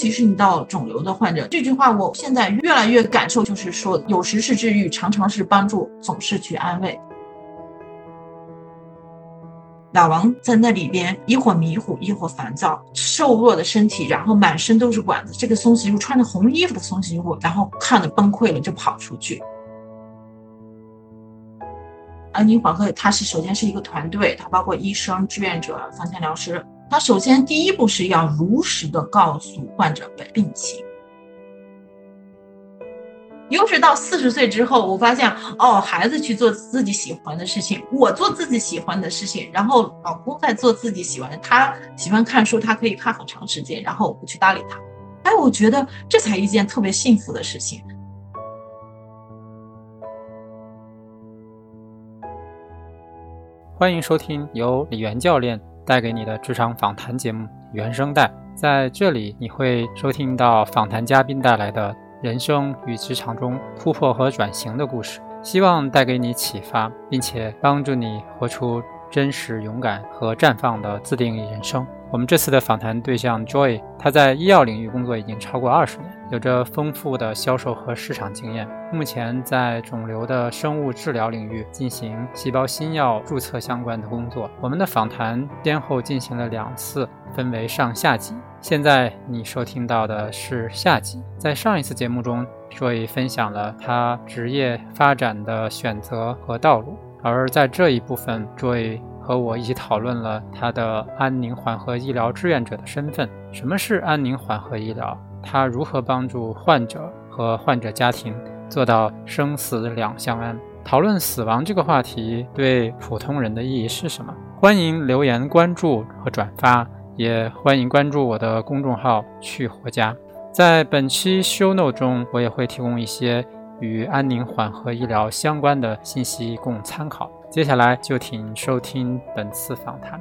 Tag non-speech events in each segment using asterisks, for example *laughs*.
其是你到肿瘤的患者，这句话我现在越来越感受，就是说，有时是治愈，常常是帮助，总是去安慰。老王在那里边一会儿迷糊，一会儿烦躁，瘦弱的身体，然后满身都是管子。这个松喜户穿着红衣服的松喜户，然后看着崩溃了，就跑出去。安宁缓和，他是首先是一个团队，他包括医生、志愿者、放线疗师。他首先第一步是要如实的告诉患者的病情。又是到四十岁之后，我发现哦，孩子去做自己喜欢的事情，我做自己喜欢的事情，然后老公在做自己喜欢的，他喜欢看书，他可以看很长时间，然后我不去搭理他。哎，我觉得这才一件特别幸福的事情。欢迎收听由李元教练带给你的职场访谈节目《原声带》，在这里你会收听到访谈嘉宾带来的人生与职场中突破和转型的故事，希望带给你启发，并且帮助你活出真实、勇敢和绽放的自定义人生。我们这次的访谈对象 Joy，他在医药领域工作已经超过二十年，有着丰富的销售和市场经验。目前在肿瘤的生物治疗领域进行细胞新药注册相关的工作。我们的访谈先后进行了两次，分为上下集。现在你收听到的是下集。在上一次节目中，Joy 分享了他职业发展的选择和道路，而在这一部分，Joy。和我一起讨论了他的安宁缓和医疗志愿者的身份。什么是安宁缓和医疗？他如何帮助患者和患者家庭做到生死两相安？讨论死亡这个话题对普通人的意义是什么？欢迎留言关注和转发，也欢迎关注我的公众号“去活家”。在本期 show note 中，我也会提供一些与安宁缓和医疗相关的信息供参考。接下来就请收听本次访谈。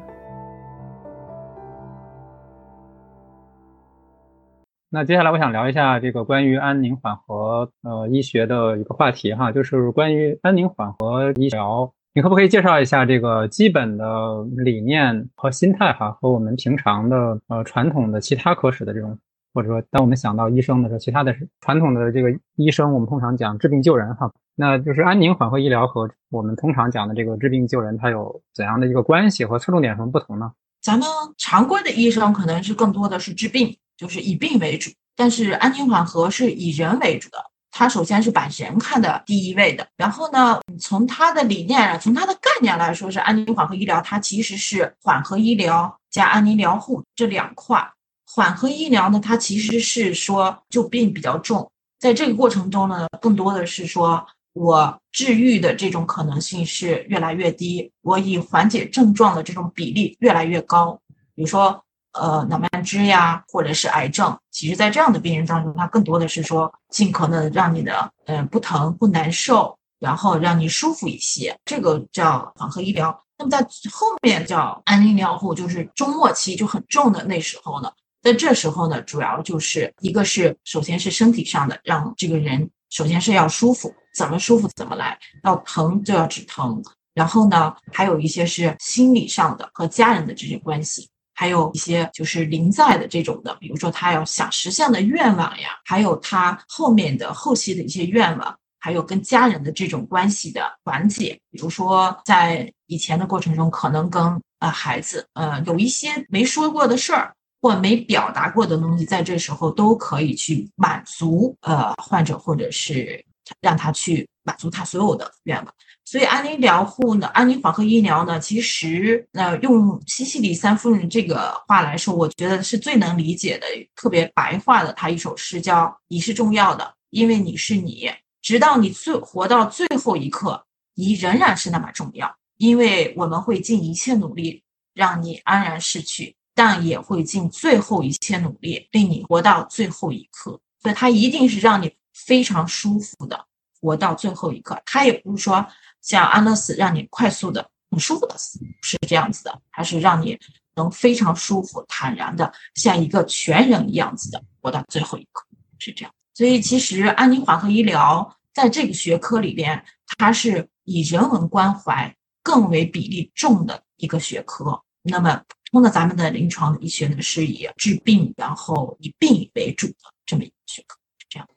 那接下来我想聊一下这个关于安宁缓和呃医学的一个话题哈，就是关于安宁缓和医疗，你可不可以介绍一下这个基本的理念和心态哈，和我们平常的呃传统的其他科室的这种。或者说，当我们想到医生的时候，其他的传统的这个医生，我们通常讲治病救人哈，那就是安宁缓和医疗和我们通常讲的这个治病救人，它有怎样的一个关系和侧重点什么不同呢？咱们常规的医生可能是更多的是治病，就是以病为主，但是安宁缓和是以人为主的，它首先是把人看的第一位的，然后呢，从它的理念，从它的概念来说，是安宁缓和医疗，它其实是缓和医疗加安宁疗护这两块。缓和医疗呢，它其实是说就病比较重，在这个过程中呢，更多的是说我治愈的这种可能性是越来越低，我以缓解症状的这种比例越来越高。比如说，呃，脑慢支呀，或者是癌症，其实在这样的病人当中，它更多的是说尽可能让你的嗯不疼不难受，然后让你舒服一些，这个叫缓和医疗。那么在后面叫安宁疗护，就是中末期就很重的那时候呢。在这时候呢，主要就是一个是，首先是身体上的，让这个人首先是要舒服，怎么舒服怎么来，要疼就要止疼。然后呢，还有一些是心理上的和家人的这些关系，还有一些就是临在的这种的，比如说他要想实现的愿望呀，还有他后面的后期的一些愿望，还有跟家人的这种关系的缓解。比如说在以前的过程中，可能跟呃孩子呃有一些没说过的事儿。或没表达过的东西，在这时候都可以去满足呃患者，或者是让他去满足他所有的愿望。所以安宁疗护呢，安宁缓和医疗呢，其实呃用西西里三夫人这个话来说，我觉得是最能理解的，特别白话的。他一首诗叫“你是重要的，因为你是你，直到你最活到最后一刻，你仍然是那么重要，因为我们会尽一切努力让你安然逝去。”但也会尽最后一切努力令你活到最后一刻，所以它一定是让你非常舒服的活到最后一刻。它也不是说像安乐死让你快速的、很舒服的死，是这样子的，它是让你能非常舒服、坦然的像一个全人一样子的活到最后一刻，是这样。所以其实安宁缓和医疗在这个学科里边，它是以人文关怀更为比例重的一个学科。那么通的咱们的临床医学呢是以治病，然后以病为主的这么一个学科，这样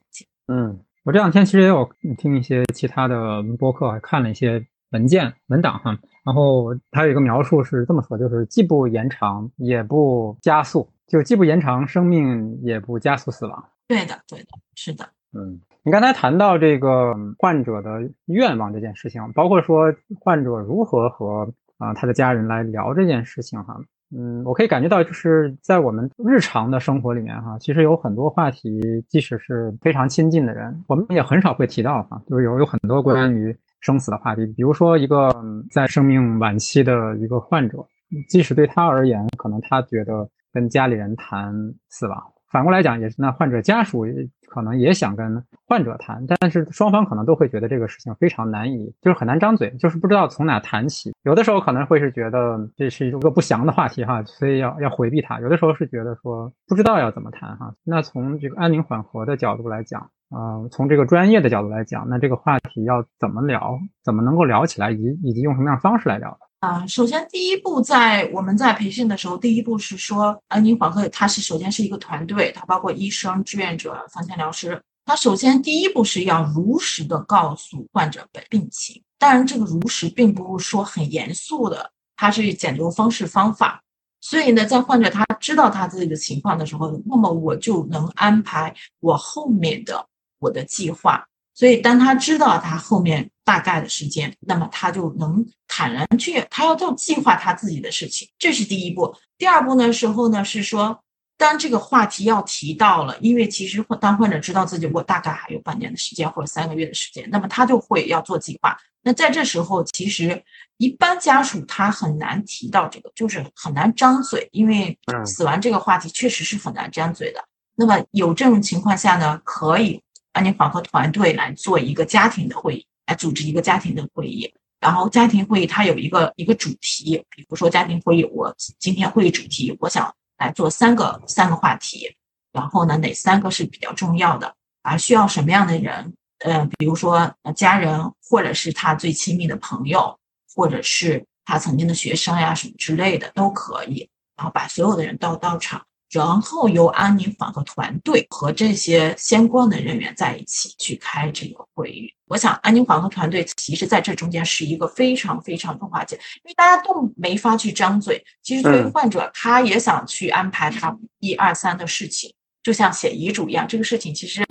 嗯，我这两天其实也有听一些其他的播客，还看了一些文件文档哈。然后它有一个描述是这么说，就是既不延长也不加速，就既不延长生命也不加速死亡。对的，对的，是的。嗯，你刚才谈到这个患者的愿望这件事情，包括说患者如何和啊他的家人来聊这件事情哈。嗯，我可以感觉到就是在我们日常的生活里面哈，其实有很多话题，即使是非常亲近的人，我们也很少会提到哈，就是有有很多关于。生死的话题，比如说一个在生命晚期的一个患者，即使对他而言，可能他觉得跟家里人谈死亡，反过来讲也是，那患者家属可能也想跟患者谈，但是双方可能都会觉得这个事情非常难以，就是很难张嘴，就是不知道从哪谈起。有的时候可能会是觉得这是一个不祥的话题哈，所以要要回避它；有的时候是觉得说不知道要怎么谈哈。那从这个安宁缓和的角度来讲。呃，从这个专业的角度来讲，那这个话题要怎么聊，怎么能够聊起来，以以及用什么样的方式来聊啊，首先第一步，在我们在培训的时候，第一步是说，安宁缓和它是首先是一个团队，它包括医生、志愿者、放线疗师。它首先第一步是要如实的告诉患者本病情，当然这个如实并不是说很严肃的，它是讲究方式方法。所以呢，在患者他知道他自己的情况的时候，那么我就能安排我后面的。我的计划，所以当他知道他后面大概的时间，那么他就能坦然去，他要做计划他自己的事情，这是第一步。第二步呢时候呢是说，当这个话题要提到了，因为其实当患者知道自己我大概还有半年的时间或者三个月的时间，那么他就会要做计划。那在这时候，其实一般家属他很难提到这个，就是很难张嘴，因为死亡这个话题确实是很难张嘴的。那么有这种情况下呢，可以。安宁缓和团队来做一个家庭的会议，来组织一个家庭的会议。然后家庭会议它有一个一个主题，比如说家庭会议，我今天会议主题我想来做三个三个话题。然后呢，哪三个是比较重要的？啊，需要什么样的人？呃，比如说家人，或者是他最亲密的朋友，或者是他曾经的学生呀什么之类的都可以。然后把所有的人都到场。然后由安宁缓和团队和这些相关的人员在一起去开这个会议。我想，安宁缓和团队其实在这中间是一个非常非常重要的，因为大家都没法去张嘴。其实，对于患者，他也想去安排他一二三的事情，就像写遗嘱一样。这个事情其实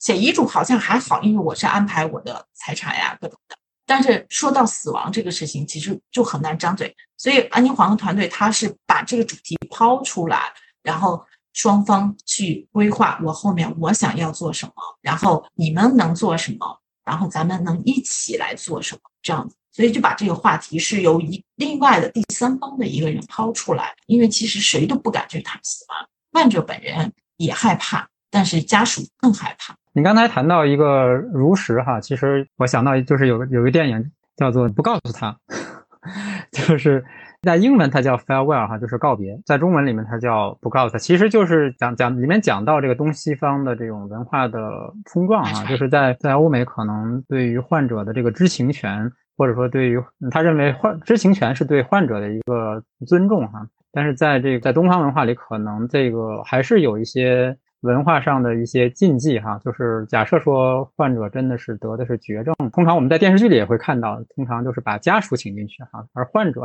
写遗嘱好像还好，因为我是安排我的财产呀各种的。但是说到死亡这个事情，其实就很难张嘴。所以，安宁缓和团队他是把这个主题抛出来。然后双方去规划，我后面我想要做什么，然后你们能做什么，然后咱们能一起来做什么，这样子，所以就把这个话题是由一另外的第三方的一个人抛出来，因为其实谁都不敢去谈死亡，患者本人也害怕，但是家属更害怕。你刚才谈到一个如实哈，其实我想到就是有个有个电影叫做《不告诉他》，*laughs* 就是。在英文它叫 farewell 哈，就是告别；在中文里面它叫不告诉他，其实就是讲讲里面讲到这个东西方的这种文化的冲撞啊，就是在在欧美可能对于患者的这个知情权，或者说对于他认为患知情权是对患者的一个尊重哈，但是在这个在东方文化里，可能这个还是有一些。文化上的一些禁忌哈，就是假设说患者真的是得的是绝症，通常我们在电视剧里也会看到，通常就是把家属请进去哈，而患者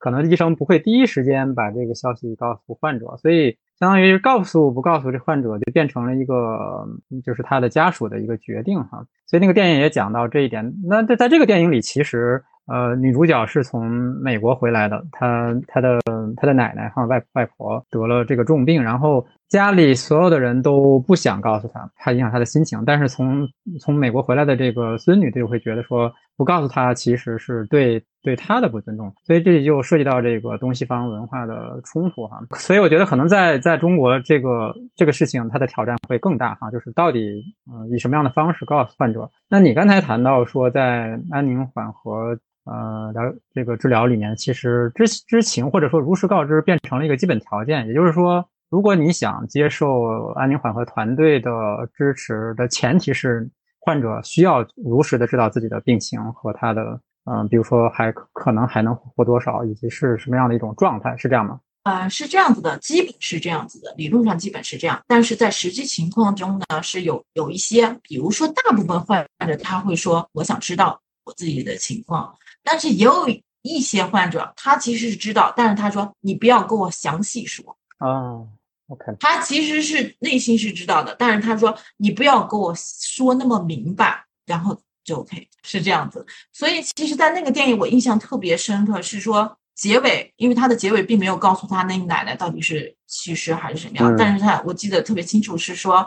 可能医生不会第一时间把这个消息告诉患者，所以相当于告诉不告诉这患者就变成了一个就是他的家属的一个决定哈，所以那个电影也讲到这一点。那在在这个电影里，其实呃女主角是从美国回来的，她她的她的奶奶哈外外婆得了这个重病，然后。家里所有的人都不想告诉她，怕影响她的心情。但是从从美国回来的这个孙女，就会觉得说不告诉她，其实是对对她的不尊重。所以这里就涉及到这个东西方文化的冲突哈。所以我觉得可能在在中国这个这个事情，它的挑战会更大哈。就是到底嗯以什么样的方式告诉患者？那你刚才谈到说，在安宁缓和呃疗这个治疗里面，其实知知情或者说如实告知变成了一个基本条件，也就是说。如果你想接受安宁缓和团队的支持的前提是患者需要如实的知道自己的病情和他的，嗯，比如说还可能还能活多少，以及是什么样的一种状态，是这样吗？呃，是这样子的，基本是这样子的，理论上基本是这样，但是在实际情况中呢，是有有一些，比如说大部分患者他会说，我想知道我自己的情况，但是也有一些患者他其实是知道，但是他说你不要跟我详细说啊，OK，他其实是内心是知道的，但是他说你不要跟我说那么明白，然后就 OK 是这样子，所以其实，在那个电影我印象特别深刻，是说。结尾，因为他的结尾并没有告诉他那个奶奶到底是去世还是什么样，但是他我记得特别清楚，是说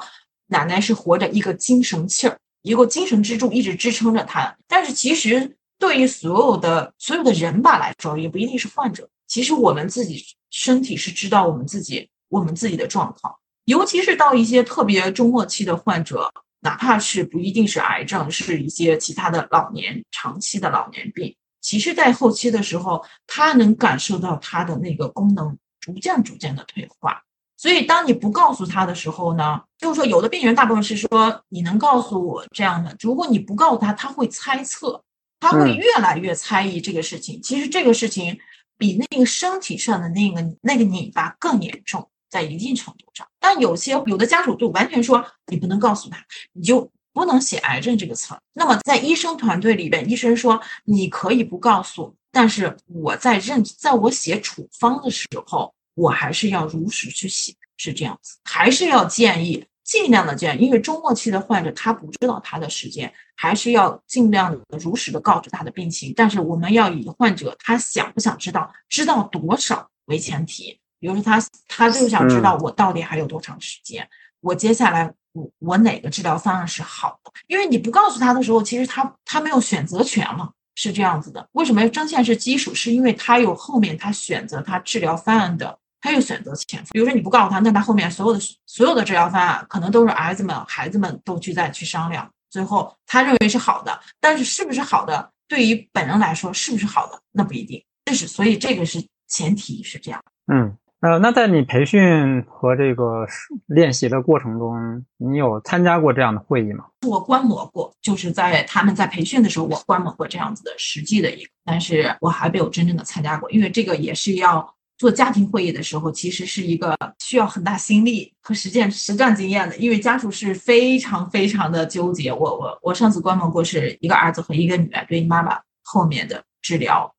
奶奶是活着一个精神气儿，一个精神支柱一直支撑着他。但是其实对于所有的所有的人吧来说，也不一定是患者，其实我们自己身体是知道我们自己我们自己的状况，尤其是到一些特别中末期的患者，哪怕是不一定是癌症，是一些其他的老年长期的老年病。其实，在后期的时候，他能感受到他的那个功能逐渐、逐渐的退化。所以，当你不告诉他的时候呢，就是说，有的病人大部分是说，你能告诉我这样的。如果你不告诉他，他会猜测，他会越来越猜疑这个事情。其实，这个事情比那个身体上的那个那个拧巴更严重，在一定程度上。但有些有的家属就完全说，你不能告诉他，你就。不能写癌症这个词儿。那么在医生团队里边，医生说你可以不告诉，但是我在认，在我写处方的时候，我还是要如实去写，是这样子，还是要建议尽量的这样，因为中末期的患者他不知道他的时间，还是要尽量的如实的告知他的病情。但是我们要以患者他想不想知道，知道多少为前提。比如说他他就想知道我到底还有多长时间，我接下来。我我哪个治疗方案是好的？因为你不告诉他的时候，其实他他没有选择权了，是这样子的。为什么针线是基础？是因为他有后面他选择他治疗方案的，他又选择潜伏。比如说你不告诉他，那他后面所有的所有的治疗方案可能都是儿子们、孩子们都去再去商量，最后他认为是好的，但是是不是好的，对于本人来说是不是好的，那不一定。这是所以这个是前提是这样。嗯。呃，那在你培训和这个练习的过程中，你有参加过这样的会议吗？我观摩过，就是在他们在培训的时候，我观摩过这样子的实际的一个，但是我还没有真正的参加过，因为这个也是要做家庭会议的时候，其实是一个需要很大心力和实践实战经验的，因为家属是非常非常的纠结。我我我上次观摩过是一个儿子和一个女儿对妈妈后面的治疗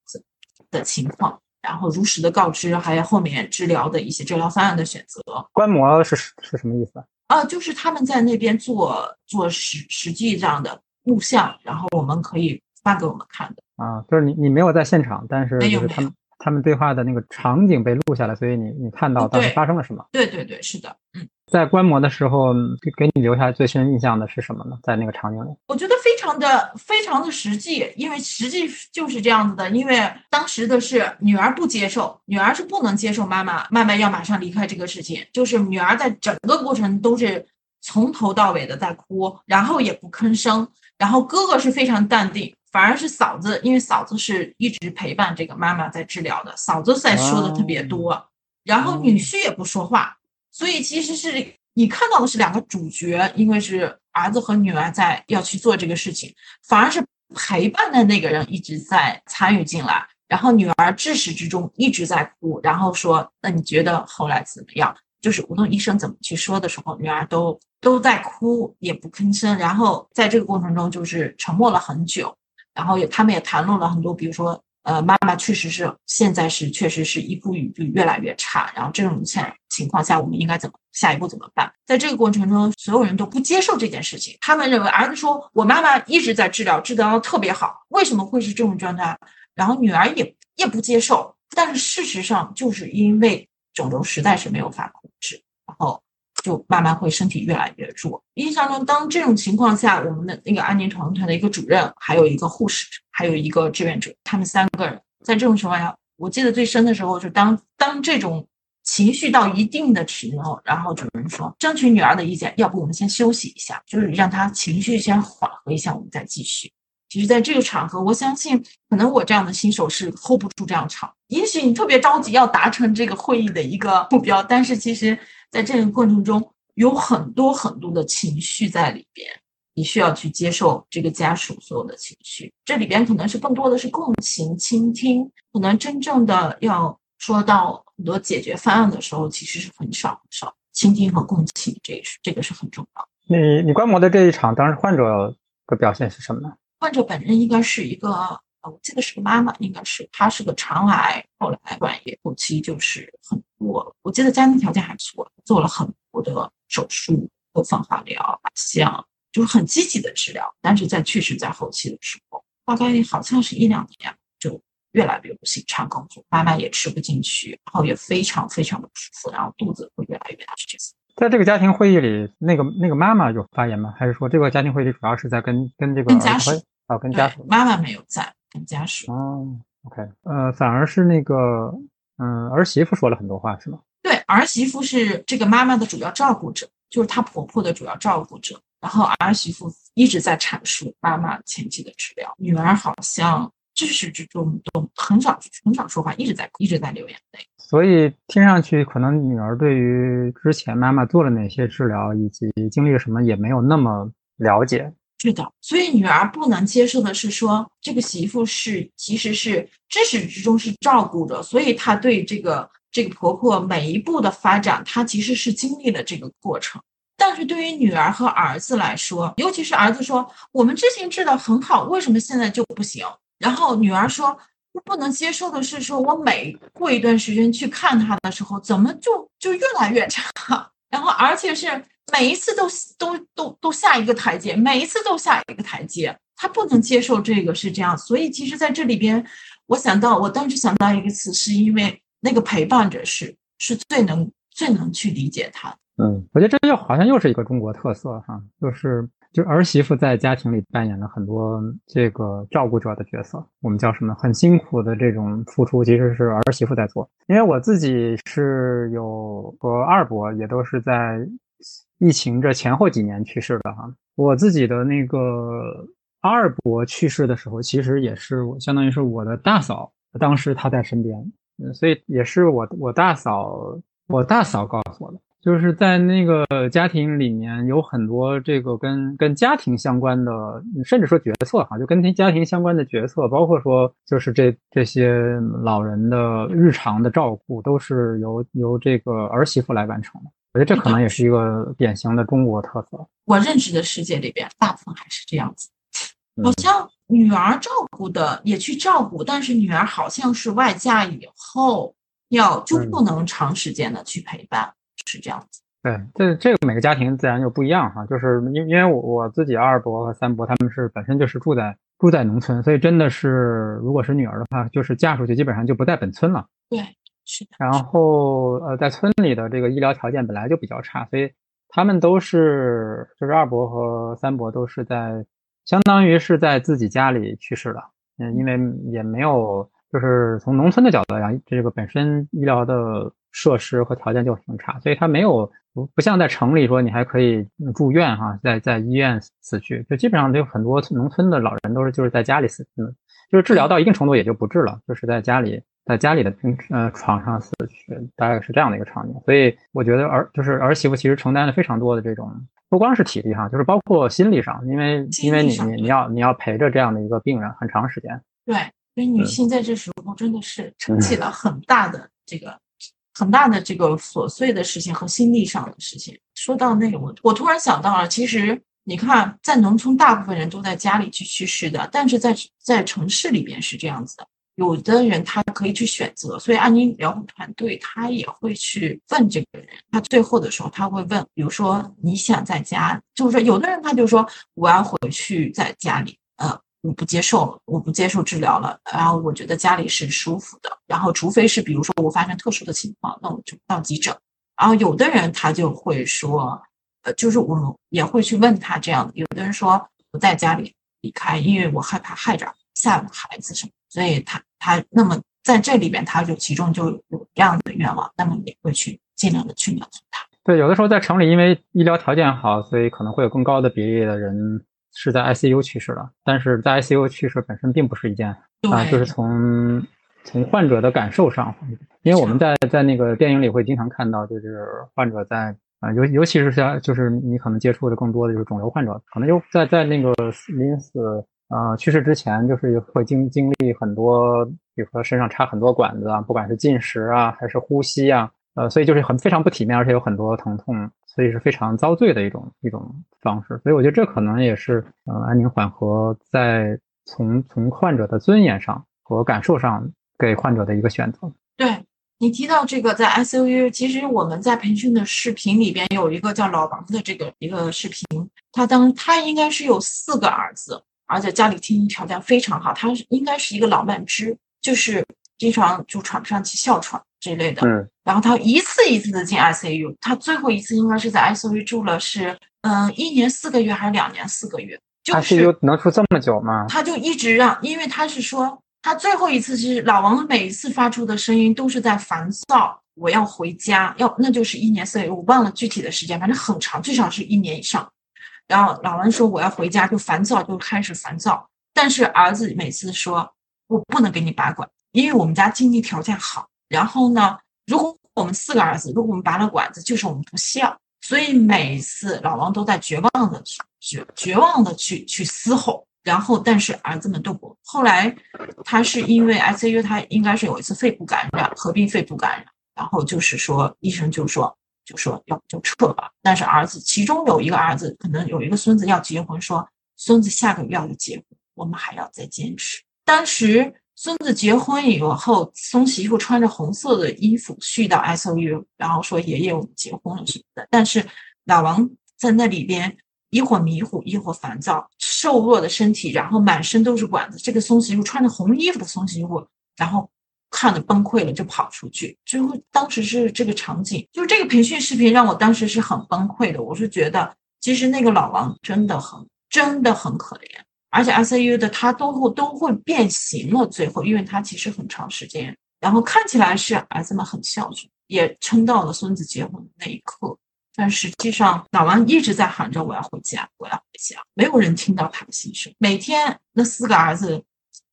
的情况。然后如实的告知，还有后面治疗的一些治疗方案的选择。观摩是是什么意思啊？就是他们在那边做做实实际这样的录像，然后我们可以发给我们看的。啊，就是你你没有在现场，但是就是他们他们对话的那个场景被录下来，所以你你看到当时发生了什么？对对对，是的，嗯。在观摩的时候，给给你留下最深印象的是什么呢？在那个场景里，我觉得非常的非常的实际，因为实际就是这样子的。因为当时的是女儿不接受，女儿是不能接受妈妈妈妈要马上离开这个事情，就是女儿在整个过程都是从头到尾的在哭，然后也不吭声，然后哥哥是非常淡定，反而是嫂子，因为嫂子是一直陪伴这个妈妈在治疗的，嫂子在说的特别多，然后女婿也不说话。所以其实是你看到的是两个主角，因为是儿子和女儿在要去做这个事情，反而是陪伴的那个人一直在参与进来，然后女儿至始至终一直在哭，然后说：“那你觉得后来怎么样？”就是无论医生怎么去说的时候，女儿都都在哭，也不吭声。然后在这个过程中，就是沉默了很久，然后也他们也谈论了很多，比如说。呃，妈妈确实是现在是确实是一步一步越来越差，然后这种情情况下，我们应该怎么下一步怎么办？在这个过程中，所有人都不接受这件事情，他们认为儿子说我妈妈一直在治疗，治疗的特别好，为什么会是这种状态？然后女儿也也不接受，但是事实上就是因为肿瘤实在是没有法控，就慢慢会身体越来越弱。印象中，当这种情况下，我们的那个安宁团团的一个主任，还有一个护士，还有一个志愿者，他们三个人在这种情况下，我记得最深的时候，就当当这种情绪到一定的时候，然后主任说，争取女儿的意见，要不我们先休息一下，就是让她情绪先缓和一下，我们再继续。其实，在这个场合，我相信可能我这样的新手是 hold 不住这样场。也许你特别着急要达成这个会议的一个目标，但是其实。在这个过程中，有很多很多的情绪在里边，你需要去接受这个家属所有的情绪。这里边可能是更多的是共情、倾听，可能真正的要说到很多解决方案的时候，其实是很少很少倾听和共情，这是这个是很重要。你你观摩的这一场，当时患者的表现是什么呢？患者本人应该是一个，呃，我记得是个妈妈，应该是她是个肠癌，后来转移，后期就是很多，我记得家庭条件还不错，做了很多的手术、播放化疗、像就是很积极的治疗，但是在去世在后期的时候，大概好像是一两年就越来越不行，肠梗阻，妈妈也吃不进去，然后也非常非常的不舒服，然后肚子会越来越大，是这样。在这个家庭会议里，那个那个妈妈有发言吗？还是说这个家庭会议主要是在跟跟这个跟家属啊跟家属？妈妈没有在，跟家属。哦，OK，呃，反而是那个嗯儿媳妇说了很多话，是吗？对，儿媳妇是这个妈妈的主要照顾者，就是她婆婆的主要照顾者。然后儿媳妇一直在阐述妈妈前期的治疗，女儿好像至始至终都很少很少说话，一直在一直在流眼泪。所以听上去，可能女儿对于之前妈妈做了哪些治疗以及经历了什么，也没有那么了解。是的，所以女儿不能接受的是说，这个媳妇是其实是至始至终是照顾着，所以她对这个这个婆婆每一步的发展，她其实是经历了这个过程。但是对于女儿和儿子来说，尤其是儿子说，我们之前治的很好，为什么现在就不行？然后女儿说。不能接受的是，说我每过一段时间去看他的时候，怎么就就越来越差？然后而且是每一次都都都都下一个台阶，每一次都下一个台阶，他不能接受这个是这样。所以其实在这里边，我想到我当时想到一个词，是因为那个陪伴者是是最能最能去理解他。嗯，我觉得这又好像又是一个中国特色哈，就是。就儿媳妇在家庭里扮演了很多这个照顾者的角色，我们叫什么？很辛苦的这种付出，其实是儿媳妇在做。因为我自己是有和二伯也都是在疫情这前后几年去世的哈。我自己的那个二伯去世的时候，其实也是相当于是我的大嫂，当时她在身边，所以也是我我大嫂我大嫂告诉我的。就是在那个家庭里面有很多这个跟跟家庭相关的，甚至说决策哈，就跟家庭相关的决策，包括说就是这这些老人的日常的照顾，都是由由这个儿媳妇来完成的。我觉得这可能也是一个典型的中国特色。我认识的世界里边，大部分还是这样子，好像女儿照顾的也去照顾，但是女儿好像是外嫁以后要就不能长时间的去陪伴。是这样子，对，这这个每个家庭自然就不一样哈，就是因因为我我自己二伯和三伯他们是本身就是住在住在农村，所以真的是如果是女儿的话，就是嫁出去基本上就不在本村了。对，是的。然后呃，在村里的这个医疗条件本来就比较差，所以他们都是就是二伯和三伯都是在相当于是在自己家里去世了，嗯，因为也没有就是从农村的角度来讲，这个本身医疗的。设施和条件就很差，所以他没有不不像在城里说你还可以住院哈，在在医院死去，就基本上就很多农村的老人都是就是在家里死去，就是治疗到一定程度也就不治了，就是在家里在家里的病呃床上死去，大概是这样的一个场景。所以我觉得儿就是儿媳妇其实承担了非常多的这种不光是体力哈，就是包括心理上，因为因为你你你要你要陪着这样的一个病人很长时间。对，所以女性在这时候真的是撑起了很大的这个。很大的这个琐碎的事情和心力上的事情。说到那个，我我突然想到了，其实你看，在农村大部分人都在家里去去世的，但是在在城市里边是这样子的。有的人他可以去选择，所以安宁疗护团队他也会去问这个人，他最后的时候他会问，比如说你想在家，就是说有的人他就说我要回去在家里，呃。我不接受，我不接受治疗了。然后我觉得家里是舒服的。然后除非是比如说我发生特殊的情况，那我就到急诊。然后有的人他就会说，呃，就是我也会去问他这样的。有的人说不在家里离开，因为我害怕害着吓了孩子什么。所以他他那么在这里边他就其中就有这样的愿望，那么也会去尽量的去满足他。对，有的时候在城里，因为医疗条件好，所以可能会有更高的比例的人。是在 ICU 去世了，但是在 ICU 去世本身并不是一件啊，就是从从患者的感受上，因为我们在在那个电影里会经常看到，就是患者在啊，尤尤其是像就是你可能接触的更多的就是肿瘤患者，可能就在在那个临死啊去世之前，就是会经经历很多比如说身上插很多管子啊，不管是进食啊还是呼吸啊，呃，所以就是很非常不体面，而且有很多疼痛，所以是非常遭罪的一种一种方式。所以我觉得这可能也是呃安宁缓和在从从患者的尊严上和感受上给患者的一个选择。对。你提到这个在 ICU，其实我们在培训的视频里边有一个叫老王的这个一个视频，他当他应该是有四个儿子，而且家里经济条件非常好，他应该是一个老慢支，就是经常就喘不上气、哮喘这类的。嗯。然后他一次一次的进 ICU，他最后一次应该是在 ICU 住了是嗯一年四个月还是两年四个月？就是 ICU 能住这么久吗？他就一直让，因为他是说。他最后一次是老王每一次发出的声音都是在烦躁，我要回家，要那就是一年四个月，我忘了具体的时间，反正很长，最少是一年以上。然后老王说我要回家，就烦躁，就开始烦躁。但是儿子每次说，我不能给你拔管，因为我们家经济条件好。然后呢，如果我们四个儿子，如果我们拔了管子，就是我们不孝。所以每次老王都在绝望的绝绝望的去去嘶吼。然后，但是儿子们都不。后来，他是因为 ICU，他应该是有一次肺部感染，合并肺部感染。然后就是说，医生就说，就说要不就撤吧。但是儿子，其中有一个儿子，可能有一个孙子要结婚，说孙子下个月要结婚，我们还要再坚持。当时孙子结婚以后，孙媳妇穿着红色的衣服去到 ICU，然后说爷爷我们结婚了什么的。但是老王在那里边。一会儿迷糊，一会儿烦躁，瘦弱的身体，然后满身都是管子。这个松媳妇穿着红衣服的松媳妇，然后看的崩溃了，就跑出去。最后当时是这个场景，就是这个培训视频让我当时是很崩溃的。我是觉得，其实那个老王真的很真的很可怜，而且 ICU 的他都会都会变形了。最后，因为他其实很长时间，然后看起来是儿子们很孝顺，也撑到了孙子结婚的那一刻。但实际上，老王一直在喊着“我要回家，我要回家”，没有人听到他的心声。每天，那四个儿子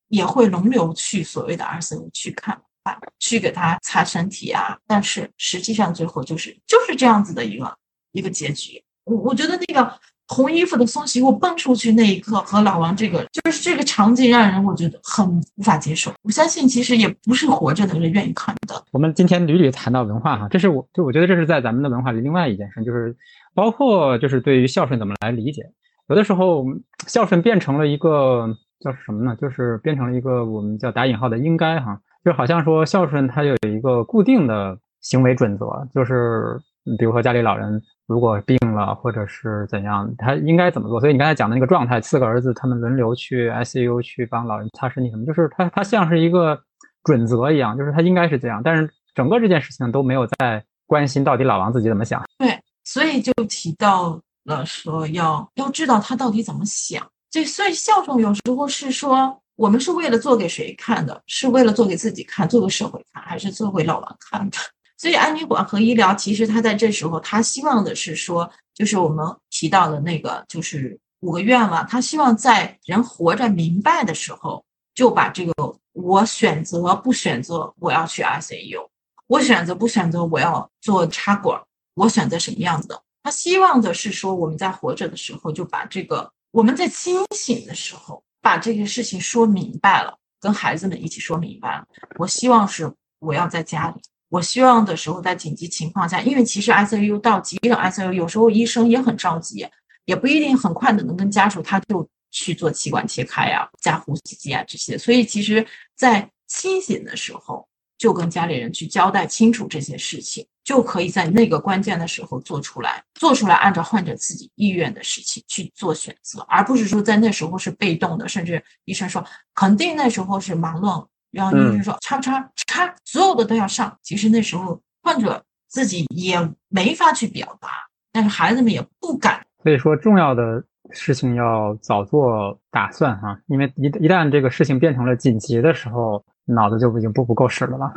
也会轮流去所谓的儿孙去看爸去给他擦身体啊。但是实际上，最后就是就是这样子的一个一个结局。我我觉得那个。红衣服的松媳妇蹦出去那一刻，和老王这个就是这个场景，让人我觉得很无法接受。我相信，其实也不是活着的人愿意看的。我们今天屡屡谈到文化哈，这是我就我觉得这是在咱们的文化里另外一件事，就是包括就是对于孝顺怎么来理解。有的时候孝顺变成了一个叫什么呢？就是变成了一个我们叫打引号的应该哈，就好像说孝顺它有一个固定的行为准则，就是比如说家里老人。如果病了或者是怎样，他应该怎么做？所以你刚才讲的那个状态，四个儿子他们轮流去 ICU 去帮老人擦身体什么，就是他他像是一个准则一样，就是他应该是这样。但是整个这件事情都没有在关心到底老王自己怎么想。对，所以就提到了说要要知道他到底怎么想。这所以孝顺有时候是说我们是为了做给谁看的？是为了做给自己看，做给社会看，还是做给老王看的？所以安宁管和医疗，其实他在这时候，他希望的是说，就是我们提到的那个，就是五个愿望。他希望在人活着明白的时候，就把这个我选择不选择，我要去 ICU，我选择不选择，我要做插管，我选择什么样的？他希望的是说，我们在活着的时候，就把这个我们在清醒的时候，把这个事情说明白了，跟孩子们一起说明白了。我希望是我要在家里。我希望的时候，在紧急情况下，因为其实 ICU 到急诊 ICU，有时候医生也很着急，也不一定很快的能跟家属他就去做气管切开啊、加呼吸机啊这些。所以其实，在清醒的时候，就跟家里人去交代清楚这些事情，就可以在那个关键的时候做出来，做出来按照患者自己意愿的事情去做选择，而不是说在那时候是被动的，甚至医生说肯定那时候是忙乱。然后医生说叉叉叉，所有的都要上。其实那时候患者自己也没法去表达，但是孩子们也不敢。所以说，重要的事情要早做打算哈，因为一一旦这个事情变成了紧急的时候，脑子就已经不不够使了吧。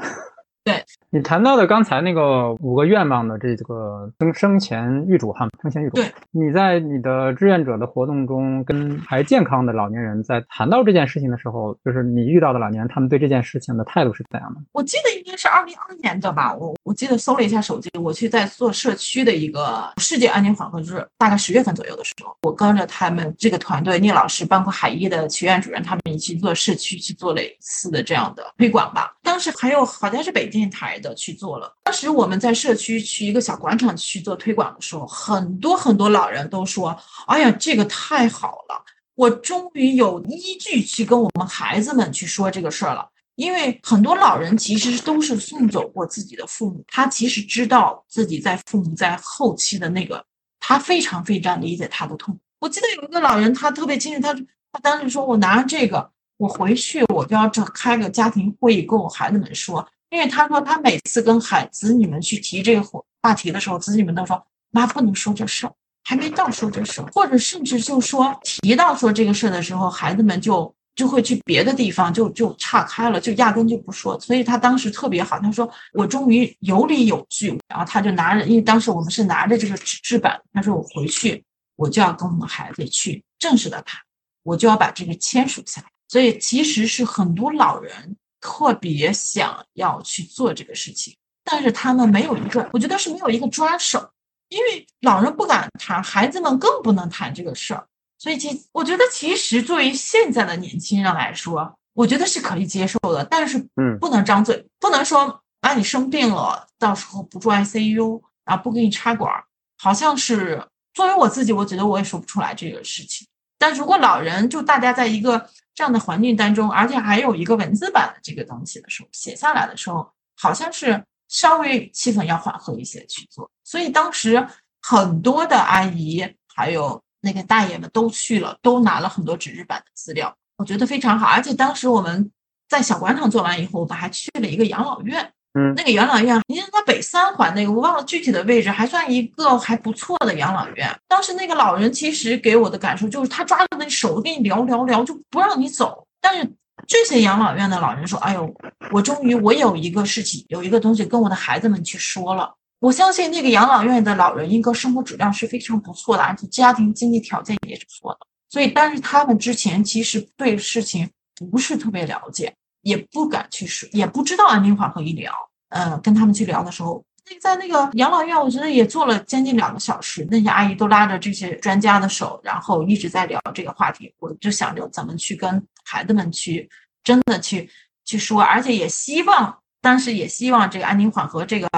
对你谈到的刚才那个五个愿望的这个生生前预嘱哈，生前预嘱。对，你在你的志愿者的活动中，跟还健康的老年人在谈到这件事情的时候，就是你遇到的老年人，他们对这件事情的态度是怎样的？我记得应该是二零二年的吧，我我记得搜了一下手机，我去在做社区的一个世界安宁缓和日，大概十月份左右的时候，我跟着他们这个团队，聂老师，包括海医的齐院主任，他们一起做社区去做了一次的这样的推广吧。当时还有好像是北电台的去做了。当时我们在社区去一个小广场去做推广的时候，很多很多老人都说：“哎呀，这个太好了，我终于有依据去跟我们孩子们去说这个事儿了。”因为很多老人其实都是送走过自己的父母，他其实知道自己在父母在后期的那个，他非常非常理解他的痛。我记得有一个老人，他特别清楚，他他当时说：“我拿着这个。”我回去我就要这开个家庭会议，跟我孩子们说，因为他说他每次跟孩子女们去提这个话题的时候，子女们都说妈不能说这事儿，还没到说这事儿，或者甚至就说提到说这个事儿的时候，孩子们就就会去别的地方就就岔开了，就压根就不说。所以他当时特别好，他说我终于有理有据，然后他就拿着，因为当时我们是拿着这个纸质版，他说我回去我就要跟我们孩子去正式的谈，我就要把这个签署下来。所以其实是很多老人特别想要去做这个事情，但是他们没有一个，我觉得是没有一个抓手，因为老人不敢谈，孩子们更不能谈这个事儿。所以其我觉得其实作为现在的年轻人来说，我觉得是可以接受的，但是嗯，不能张嘴，不能说啊你生病了，到时候不住 ICU，然后不给你插管，好像是作为我自己，我觉得我也说不出来这个事情。但如果老人就大家在一个这样的环境当中，而且还有一个文字版的这个东西的时候，写下来的时候，好像是稍微气氛要缓和一些去做。所以当时很多的阿姨还有那个大爷们都去了，都拿了很多纸质版的资料，我觉得非常好。而且当时我们在小广场做完以后，我们还去了一个养老院。嗯，那个养老院，你像在北三环那个，我忘了具体的位置，还算一个还不错的养老院。当时那个老人其实给我的感受就是，他抓着那手跟你聊聊聊，就不让你走。但是这些养老院的老人说：“哎呦，我终于我有一个事情，有一个东西跟我的孩子们去说了。”我相信那个养老院的老人应该生活质量是非常不错的，而且家庭经济条件也是不错的。所以，但是他们之前其实对事情不是特别了解。也不敢去说，也不知道安宁缓和医疗。呃，跟他们去聊的时候，那在那个养老院，我觉得也做了将近两个小时。那些阿姨都拉着这些专家的手，然后一直在聊这个话题。我就想着怎么去跟孩子们去真的去去说，而且也希望，当时也希望这个安宁缓和这个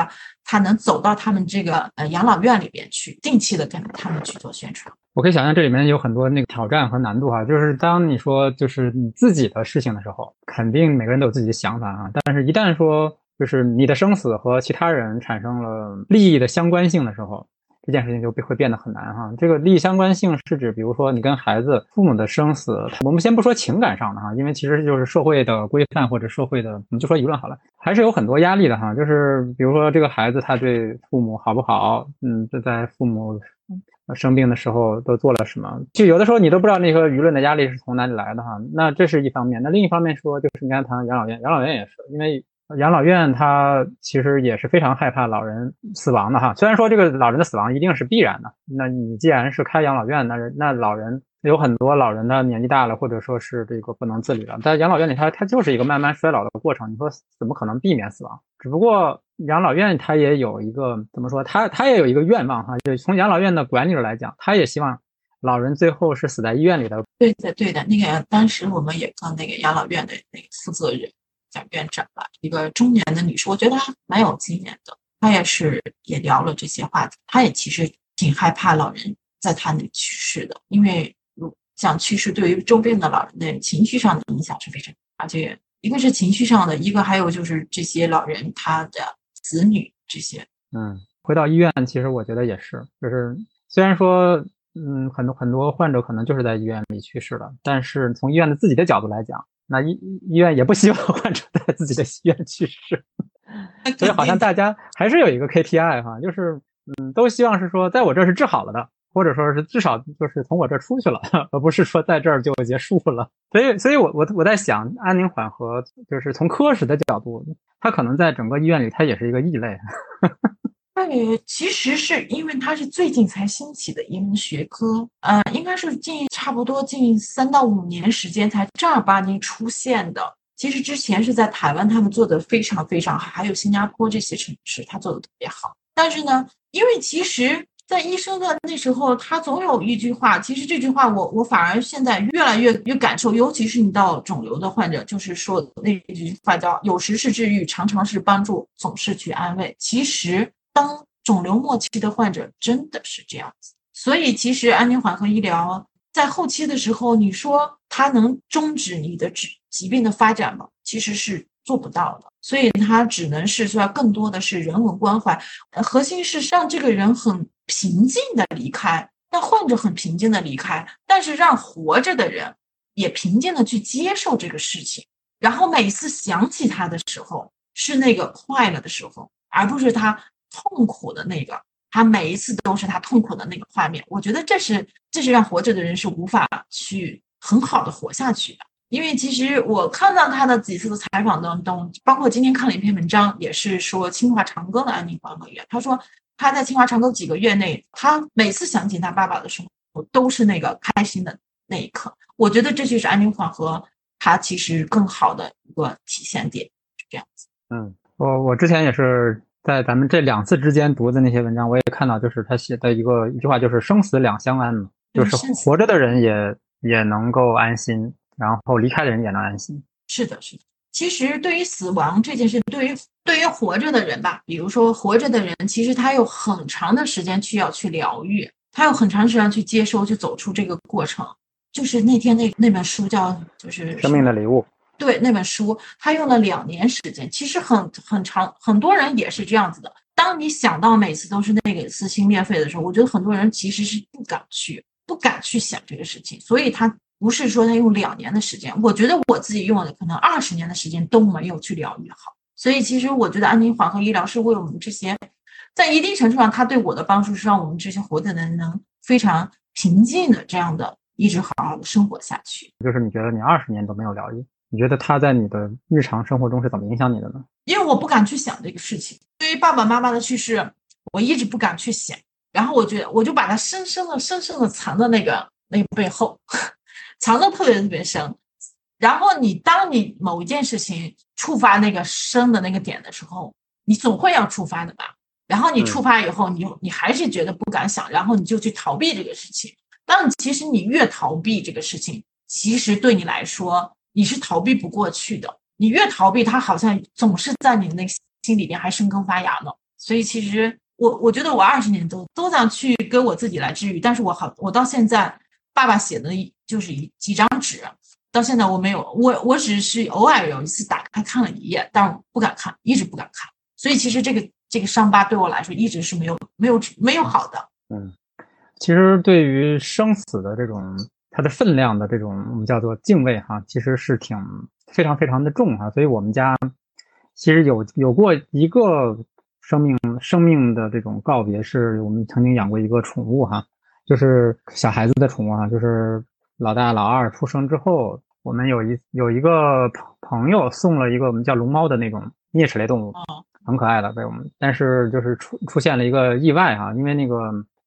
他能走到他们这个呃养老院里边去，定期的跟他们去做宣传。我可以想象这里面有很多那个挑战和难度哈，就是当你说就是你自己的事情的时候，肯定每个人都有自己的想法啊，但是一旦说就是你的生死和其他人产生了利益的相关性的时候，这件事情就会变得很难哈。这个利益相关性是指，比如说你跟孩子、父母的生死，我们先不说情感上的哈，因为其实就是社会的规范或者社会的，我们就说舆论好了，还是有很多压力的哈。就是比如说这个孩子他对父母好不好，嗯，在父母。生病的时候都做了什么？就有的时候你都不知道那个舆论的压力是从哪里来的哈。那这是一方面。那另一方面说，就是你刚才谈到养老院，养老院也是，因为养老院它其实也是非常害怕老人死亡的哈。虽然说这个老人的死亡一定是必然的，那你既然是开养老院，那那老人有很多老人的年纪大了，或者说是这个不能自理了，在养老院里，它它就是一个慢慢衰老的过程。你说怎么可能避免死亡？只不过。养老院他也有一个怎么说？他他也有一个愿望哈，就从养老院的管理者来讲，他也希望老人最后是死在医院里的。对的，对的。那个当时我们也跟那个养老院的那个负责人讲院长吧，一个中年的女士，我觉得她蛮有经验的。她也是也聊了这些话题，她也其实挺害怕老人在她那去世的，因为如像去世对于周边的老人的情绪上的影响是非常，而且一个是情绪上的，一个还有就是这些老人他的。子女这些，嗯，回到医院，其实我觉得也是，就是虽然说，嗯，很多很多患者可能就是在医院里去世了，但是从医院的自己的角度来讲，那医医院也不希望 *laughs* 患者在自己的医院去世，*laughs* 所以好像大家还是有一个 KPI 哈，就是，嗯，都希望是说，在我这是治好了的，或者说是至少就是从我这出去了，而不是说在这儿就结束了。所以，所以我我我在想，安宁缓和就是从科室的角度，它可能在整个医院里，它也是一个异类。对，其实是因为它是最近才兴起的一门学科，呃，应该是近差不多近三到五年时间才正儿八经出现的。其实之前是在台湾，他们做的非常非常好，还有新加坡这些城市，他做的特别好。但是呢，因为其实，在医生的那时候，他总有一句话，其实这句话我我反而现在越来越越感受，尤其是你到肿瘤的患者，就是说那句话叫“有时是治愈，常常是帮助，总是去安慰”。其实。当肿瘤末期的患者真的是这样子，所以其实安宁缓和医疗在后期的时候，你说它能终止你的疾疾病的发展吗？其实是做不到的，所以它只能是说更多的是人文关怀，核心是让这个人很平静的离开，让患者很平静的离开，但是让活着的人也平静的去接受这个事情，然后每次想起他的时候是那个快乐的时候，而不是他。痛苦的那个，他每一次都是他痛苦的那个画面。我觉得这是，这是让活着的人是无法去很好的活下去的。因为其实我看到他的几次的采访当中，包括今天看了一篇文章，也是说清华长庚的安宁缓和院。他说他在清华长庚几个月内，他每次想起他爸爸的时候，都是那个开心的那一刻。我觉得这就是安宁缓和他其实更好的一个体现点，是这样子。嗯，我我之前也是。在咱们这两次之间读的那些文章，我也看到，就是他写的一个一句话，就是“生死两相安”嘛，就是活着的人也也能够安心，然后离开的人也能安心。是的，是的。其实对于死亡这件事，对于对于活着的人吧，比如说活着的人，其实他有很长的时间去要去疗愈，他有很长时间去接收，去走出这个过程。就是那天那那本书叫就是《生命的礼物》。对那本书，他用了两年时间，其实很很长，很多人也是这样子的。当你想到每次都是那个撕心裂肺的时候，我觉得很多人其实是不敢去，不敢去想这个事情。所以他不是说他用两年的时间，我觉得我自己用了可能二十年的时间都没有去疗愈好。所以其实我觉得安宁缓和医疗是为我们这些，在一定程度上，他对我的帮助是让我们这些活着的人能非常平静的这样的一直好好的生活下去。就是你觉得你二十年都没有疗愈？你觉得他在你的日常生活中是怎么影响你的呢？因为我不敢去想这个事情。对于爸爸妈妈的去世，我一直不敢去想。然后我觉得，我就把它深深的、深深的藏在那个那个背后，藏的特别特别深。然后你当你某一件事情触发那个深的那个点的时候，你总会要触发的吧？然后你触发以后，你你还是觉得不敢想，然后你就去逃避这个事情。但其实你越逃避这个事情，其实对你来说。你是逃避不过去的，你越逃避，它好像总是在你的那心里边还生根发芽呢。所以其实我我觉得我二十年都都想去跟我自己来治愈，但是我好我到现在爸爸写的就是一几张纸，到现在我没有我我只是偶尔有一次打开看了一页，但不敢看，一直不敢看。所以其实这个这个伤疤对我来说一直是没有没有没有好的。嗯，其实对于生死的这种。它的分量的这种我们叫做敬畏哈，其实是挺非常非常的重哈，所以我们家其实有有过一个生命生命的这种告别，是我们曾经养过一个宠物哈，就是小孩子的宠物哈，就是老大老二出生之后，我们有一有一个朋朋友送了一个我们叫龙猫的那种啮齿类动物，很可爱的被我们，但是就是出出现了一个意外哈，因为那个。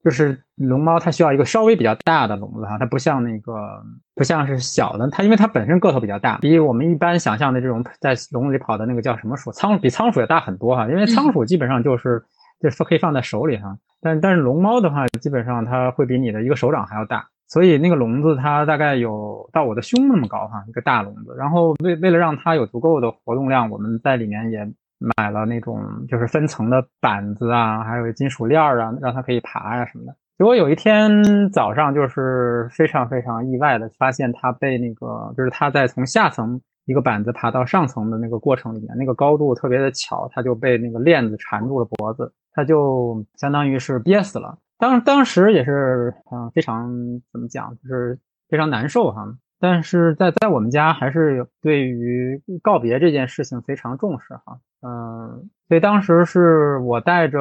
就是龙猫，它需要一个稍微比较大的笼子哈，它不像那个不像是小的，它因为它本身个头比较大，比我们一般想象的这种在笼子里跑的那个叫什么鼠仓比仓鼠要大很多哈，因为仓鼠基本上就是就是可以放在手里哈，但但是龙猫的话，基本上它会比你的一个手掌还要大，所以那个笼子它大概有到我的胸那么高哈，一个大笼子，然后为为了让它有足够的活动量，我们在里面也。买了那种就是分层的板子啊，还有金属链儿啊，让它可以爬呀什么的。结果有一天早上，就是非常非常意外的发现，它被那个就是它在从下层一个板子爬到上层的那个过程里面，那个高度特别的巧，它就被那个链子缠住了脖子，他就相当于是憋死了。当当时也是嗯非常怎么讲，就是非常难受哈。但是在在我们家还是对于告别这件事情非常重视哈。嗯，所以当时是我带着，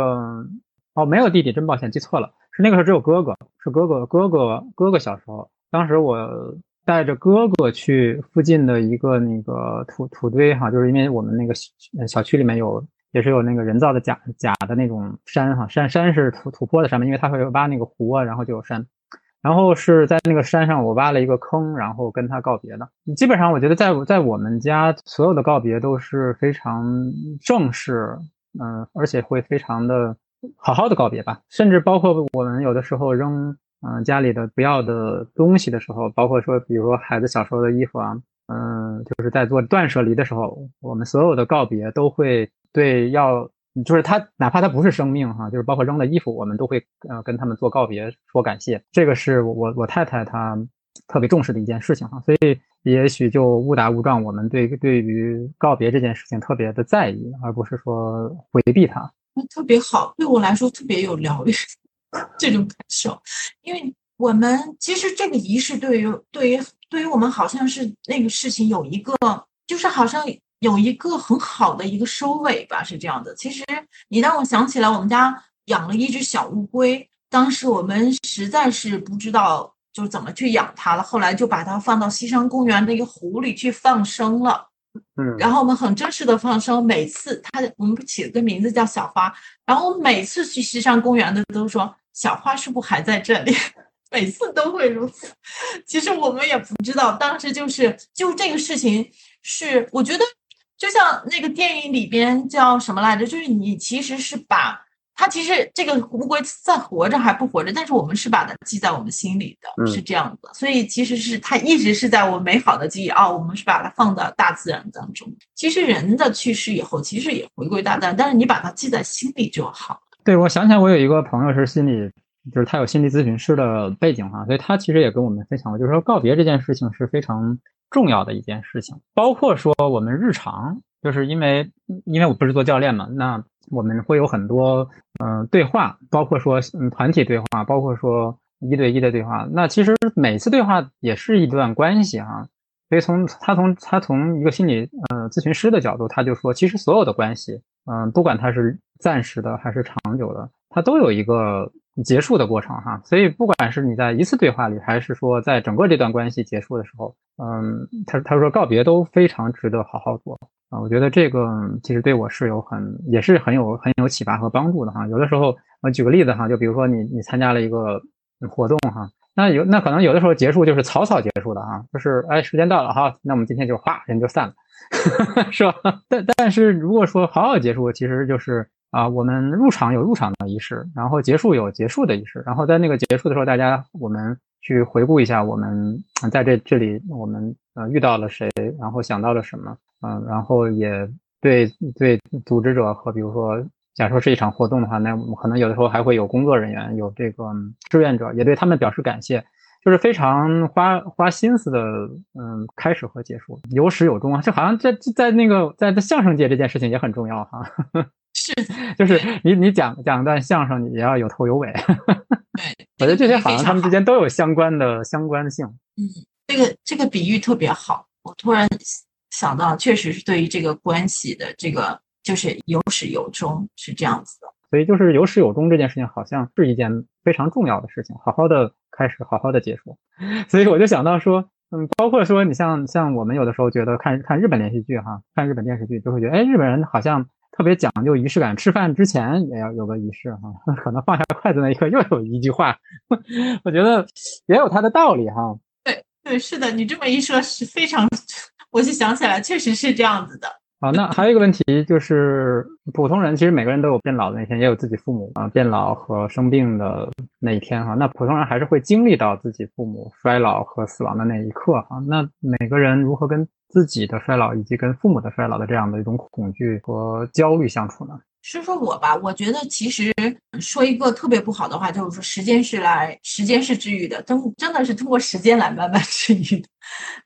哦，没有弟弟，真抱歉，记错了，是那个时候只有哥哥，是哥哥哥哥哥哥小时候，当时我带着哥哥去附近的一个那个土土堆哈，就是因为我们那个小区里面有也是有那个人造的假假的那种山哈，山山是土土坡的山嘛，因为它会挖那个湖啊，然后就有山。然后是在那个山上，我挖了一个坑，然后跟他告别的。基本上，我觉得在在我们家所有的告别都是非常正式，嗯，而且会非常的好好的告别吧。甚至包括我们有的时候扔嗯家里的不要的东西的时候，包括说比如说孩子小时候的衣服啊，嗯，就是在做断舍离的时候，我们所有的告别都会对要。就是他，哪怕他不是生命哈，就是包括扔的衣服，我们都会呃跟他们做告别，说感谢。这个是我我太太她特别重视的一件事情哈，所以也许就误打误撞，我们对对于告别这件事情特别的在意，而不是说回避它。那特别好，对我来说特别有疗愈 *laughs* 这种感受，因为我们其实这个仪式对于对于对于我们好像是那个事情有一个，就是好像。有一个很好的一个收尾吧，是这样的。其实你让我想起来，我们家养了一只小乌龟，当时我们实在是不知道就怎么去养它了，后来就把它放到西山公园的一个湖里去放生了。嗯，然后我们很正式的放生，每次它我们起了个名字叫小花，然后每次去西山公园的都说小花是不还在这里，*laughs* 每次都会如此。其实我们也不知道，当时就是就这个事情是我觉得。就像那个电影里边叫什么来着？就是你其实是把它，其实这个乌龟在活着还不活着，但是我们是把它记在我们心里的，是这样的。所以其实是它一直是在我美好的记忆啊，我们是把它放到大自然当中。其实人的去世以后，其实也回归大自然，但是你把它记在心里就好。对，我想起来，我有一个朋友是心理，就是他有心理咨询师的背景哈，所以他其实也跟我们分享过，就是说告别这件事情是非常。重要的一件事情，包括说我们日常，就是因为因为我不是做教练嘛，那我们会有很多嗯对话，包括说嗯团体对话，包括说一对一的对话。那其实每次对话也是一段关系哈。所以从他从他从一个心理呃咨询师的角度，他就说，其实所有的关系，嗯，不管它是暂时的还是长久的，它都有一个。结束的过程哈，所以不管是你在一次对话里，还是说在整个这段关系结束的时候，嗯，他他说告别都非常值得好好做啊。我觉得这个其实对我是有很也是很有很有启发和帮助的哈。有的时候我举个例子哈，就比如说你你参加了一个活动哈，那有那可能有的时候结束就是草草结束的哈，就是哎时间到了哈，那我们今天就哗人就散了，*laughs* 是吧？但但是如果说好好结束，其实就是。啊，我们入场有入场的仪式，然后结束有结束的仪式，然后在那个结束的时候，大家我们去回顾一下我们在这这里我们呃遇到了谁，然后想到了什么，嗯，然后也对对组织者和比如说，假说是一场活动的话，那我们可能有的时候还会有工作人员，有这个志愿者，也对他们表示感谢，就是非常花花心思的，嗯，开始和结束有始有终啊，就好像在在那个在在相声界这件事情也很重要哈。是，*laughs* 就是你你讲讲段相声，你也要有头有尾。*laughs* 对，我觉得这些好像他们之间都有相关的相关性。嗯，这个这个比喻特别好，我突然想到，确实是对于这个关系的这个，就是有始有终是这样子的。所以就是有始有终这件事情，好像是一件非常重要的事情，好好的开始，好好的结束。*laughs* 所以我就想到说，嗯，包括说你像像我们有的时候觉得看看日本连续剧哈，看日本电视剧就会觉得，哎，日本人好像。特别讲究仪式感，吃饭之前也要有个仪式哈。*laughs* 可能放下筷子那一刻又有一句话，*laughs* 我觉得也有它的道理哈。对对，是的，你这么一说，是非常，我就想起来，确实是这样子的。啊，那还有一个问题就是，普通人其实每个人都有变老的那天，也有自己父母啊变老和生病的那一天哈。那普通人还是会经历到自己父母衰老和死亡的那一刻哈。那每个人如何跟？自己的衰老以及跟父母的衰老的这样的一种恐惧和焦虑相处呢？说说我吧，我觉得其实说一个特别不好的话，就是说时间是来，时间是治愈的，真真的是通过时间来慢慢 *laughs* 治愈的。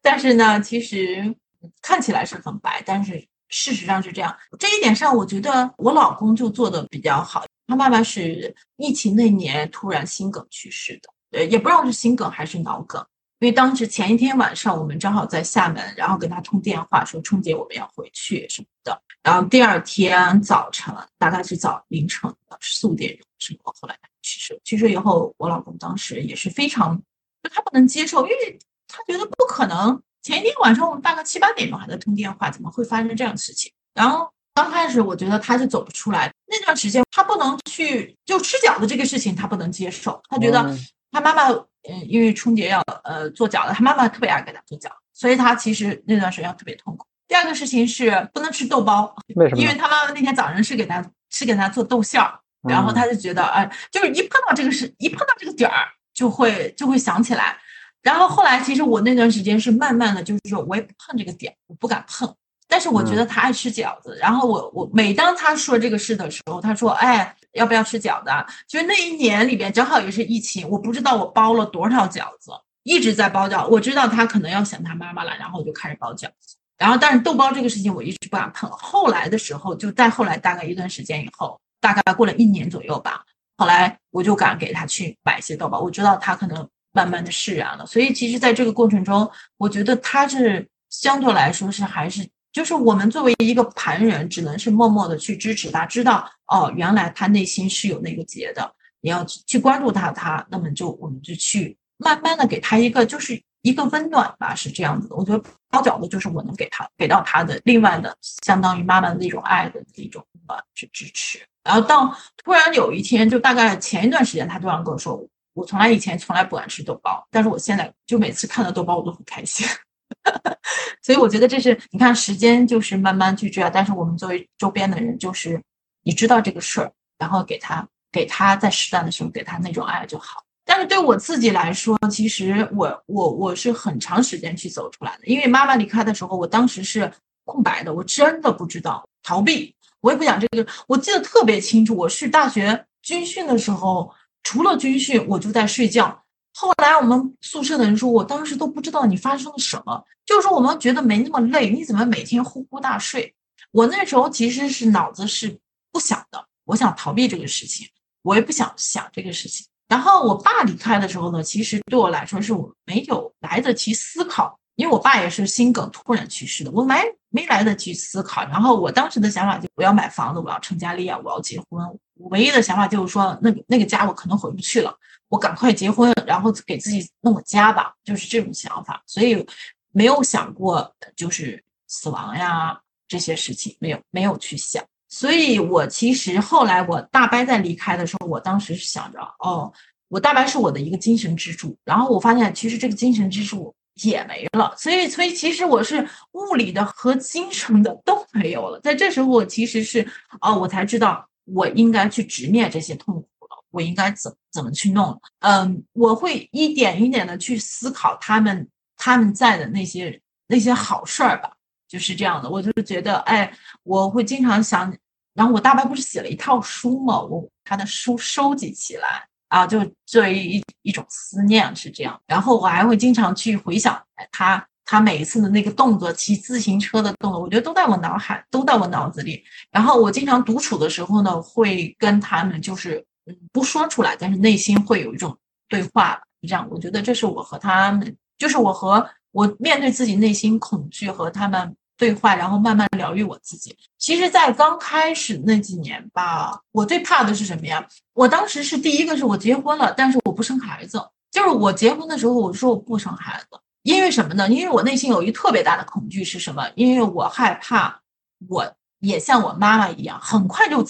但是呢，其实看起来是很白，但是事实上是这样。这一点上，我觉得我老公就做的比较好。他妈妈是疫情那年突然心梗去世的，呃，也不知道是心梗还是脑梗。因为当时前一天晚上我们正好在厦门，然后跟他通电话说春节我们要回去什么的。然后第二天早晨，大概是早凌晨的四五点钟什么，后来去世。去世以后，我老公当时也是非常，就他不能接受，因为他觉得不可能。前一天晚上我们大概七八点钟还在通电话，怎么会发生这样的事情？然后刚开始我觉得他是走不出来，那段时间他不能去就吃饺子这个事情他不能接受，他觉得他妈妈嗯因为春节要呃做饺子，他妈妈特别爱给他做饺子，所以他其实那段时间特别痛苦。第二个事情是不能吃豆包，为什么？因为他妈妈那天早上是给他是给他做豆馅儿，然后他就觉得哎，就是一碰到这个事，一碰到这个点儿就会就会想起来。然后后来其实我那段时间是慢慢的就是说我也不碰这个点，我不敢碰。但是我觉得他爱吃饺子，然后我我每当他说这个事的时候，他说哎要不要吃饺子？就是那一年里边正好也是疫情，我不知道我包了多少饺子，一直在包饺。我知道他可能要想他妈妈了，然后我就开始包饺子。然后，但是豆包这个事情我一直不敢碰。后来的时候，就再后来大概一段时间以后，大概过了一年左右吧，后来我就敢给他去买一些豆包。我知道他可能慢慢的释然了。所以，其实在这个过程中，我觉得他是相对来说是还是就是我们作为一个旁人，只能是默默的去支持他，知道哦，原来他内心是有那个结的，你要去关注他，他那么就我们就去慢慢的给他一个就是。一个温暖吧，是这样子的。我觉得包饺子就是我能给他给到他的另外的，相当于妈妈的那种爱的一种呃去支持。然后到突然有一天，就大概前一段时间，他突然跟我说，我从来以前从来不敢吃豆包，但是我现在就每次看到豆包我都很开心。*laughs* 所以我觉得这是你看时间就是慢慢去追啊，但是我们作为周边的人，就是你知道这个事儿，然后给他给他在适当的时候给他那种爱就好。但是对我自己来说，其实我我我是很长时间去走出来的。因为妈妈离开的时候，我当时是空白的，我真的不知道逃避，我也不想这个。我记得特别清楚，我是大学军训的时候，除了军训，我就在睡觉。后来我们宿舍的人说，我当时都不知道你发生了什么，就是说我们觉得没那么累，你怎么每天呼呼大睡？我那时候其实是脑子是不想的，我想逃避这个事情，我也不想想这个事情。然后我爸离开的时候呢，其实对我来说是我没有来得及思考，因为我爸也是心梗突然去世的，我没没来得及思考。然后我当时的想法就我要买房子，我要成家立业，我要结婚。我唯一的想法就是说，那个那个家我可能回不去了，我赶快结婚，然后给自己弄个家吧，就是这种想法。所以没有想过就是死亡呀这些事情，没有没有去想。所以，我其实后来我大伯在离开的时候，我当时是想着，哦，我大伯是我的一个精神支柱。然后我发现，其实这个精神支柱也没了。所以，所以其实我是物理的和精神的都没有了。在这时候，我其实是，哦，我才知道我应该去直面这些痛苦。我应该怎怎么去弄？嗯，我会一点一点的去思考他们他们在的那些那些好事儿吧。就是这样的，我就是觉得，哎，我会经常想，然后我大伯不是写了一套书嘛，我他的书收集起来啊，就作为一一种思念是这样。然后我还会经常去回想他他每一次的那个动作，骑自行车的动作，我觉得都在我脑海，都在我脑子里。然后我经常独处的时候呢，会跟他们就是不说出来，但是内心会有一种对话，是这样。我觉得这是我和他们，就是我和我面对自己内心恐惧和他们。对话，然后慢慢疗愈我自己。其实，在刚开始那几年吧，我最怕的是什么呀？我当时是第一个，是我结婚了，但是我不生孩子。就是我结婚的时候，我说我不生孩子，因为什么呢？因为我内心有一特别大的恐惧是什么？因为我害怕我也像我妈妈一样，很快就